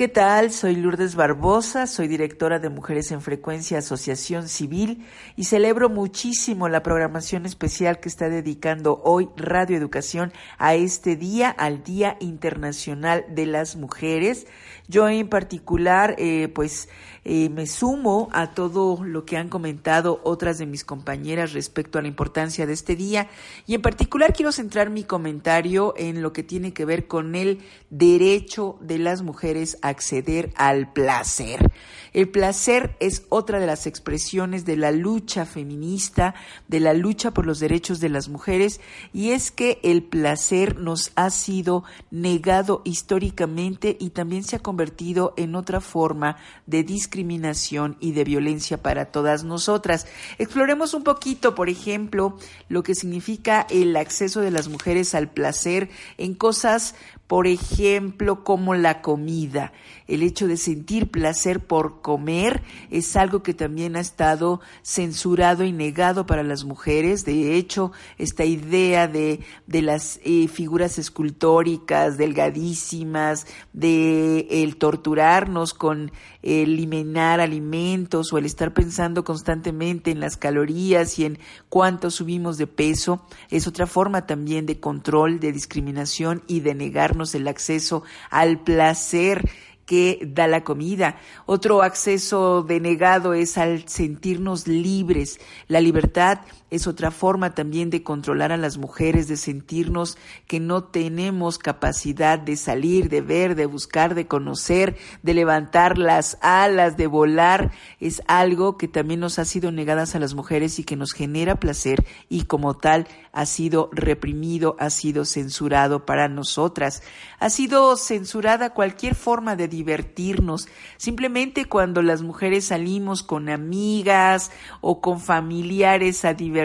¿Qué tal? Soy Lourdes Barbosa, soy directora de Mujeres en Frecuencia Asociación Civil y celebro muchísimo la programación especial que está dedicando hoy Radio Educación a este día, al Día Internacional de las Mujeres. Yo en particular, eh, pues eh, me sumo a todo lo que han comentado otras de mis compañeras respecto a la importancia de este día y en particular quiero centrar mi comentario en lo que tiene que ver con el derecho de las mujeres a acceder al placer. El placer es otra de las expresiones de la lucha feminista, de la lucha por los derechos de las mujeres, y es que el placer nos ha sido negado históricamente y también se ha convertido en otra forma de discriminación y de violencia para todas nosotras. Exploremos un poquito, por ejemplo, lo que significa el acceso de las mujeres al placer en cosas por ejemplo, como la comida. El hecho de sentir placer por comer es algo que también ha estado censurado y negado para las mujeres. De hecho, esta idea de, de las eh, figuras escultóricas delgadísimas, de el torturarnos con eliminar alimentos o el estar pensando constantemente en las calorías y en cuánto subimos de peso, es otra forma también de control, de discriminación y de negarnos el acceso al placer que da la comida. Otro acceso denegado es al sentirnos libres. La libertad es otra forma también de controlar a las mujeres, de sentirnos que no tenemos capacidad de salir, de ver, de buscar, de conocer, de levantar las alas, de volar. Es algo que también nos ha sido negadas a las mujeres y que nos genera placer y como tal ha sido reprimido, ha sido censurado para nosotras. Ha sido censurada cualquier forma de divertirnos. Simplemente cuando las mujeres salimos con amigas o con familiares a divertirnos,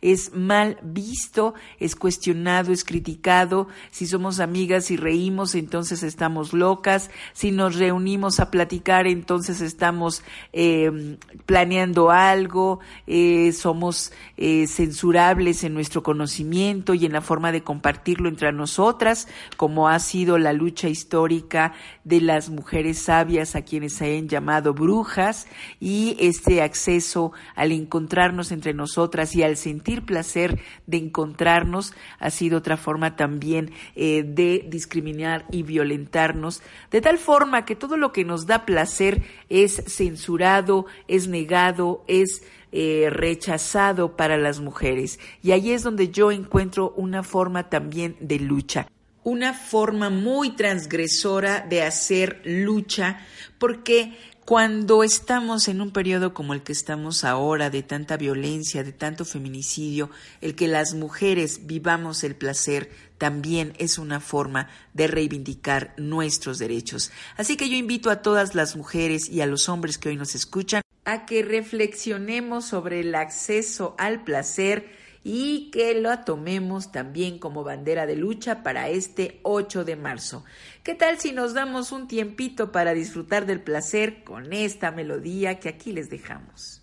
es mal visto, es cuestionado, es criticado. Si somos amigas y reímos, entonces estamos locas. Si nos reunimos a platicar, entonces estamos eh, planeando algo, eh, somos eh, censurables en nuestro conocimiento y en la forma de compartirlo entre nosotras, como ha sido la lucha histórica de las mujeres sabias a quienes se han llamado brujas y este acceso al encontrarnos entre nosotras y al sentir placer de encontrarnos ha sido otra forma también eh, de discriminar y violentarnos, de tal forma que todo lo que nos da placer es censurado, es negado, es eh, rechazado para las mujeres. Y ahí es donde yo encuentro una forma también de lucha una forma muy transgresora de hacer lucha, porque cuando estamos en un periodo como el que estamos ahora, de tanta violencia, de tanto feminicidio, el que las mujeres vivamos el placer también es una forma de reivindicar nuestros derechos. Así que yo invito a todas las mujeres y a los hombres que hoy nos escuchan a que reflexionemos sobre el acceso al placer, y que lo tomemos también como bandera de lucha para este 8 de marzo. ¿Qué tal si nos damos un tiempito para disfrutar del placer con esta melodía que aquí les dejamos?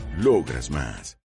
Logras más.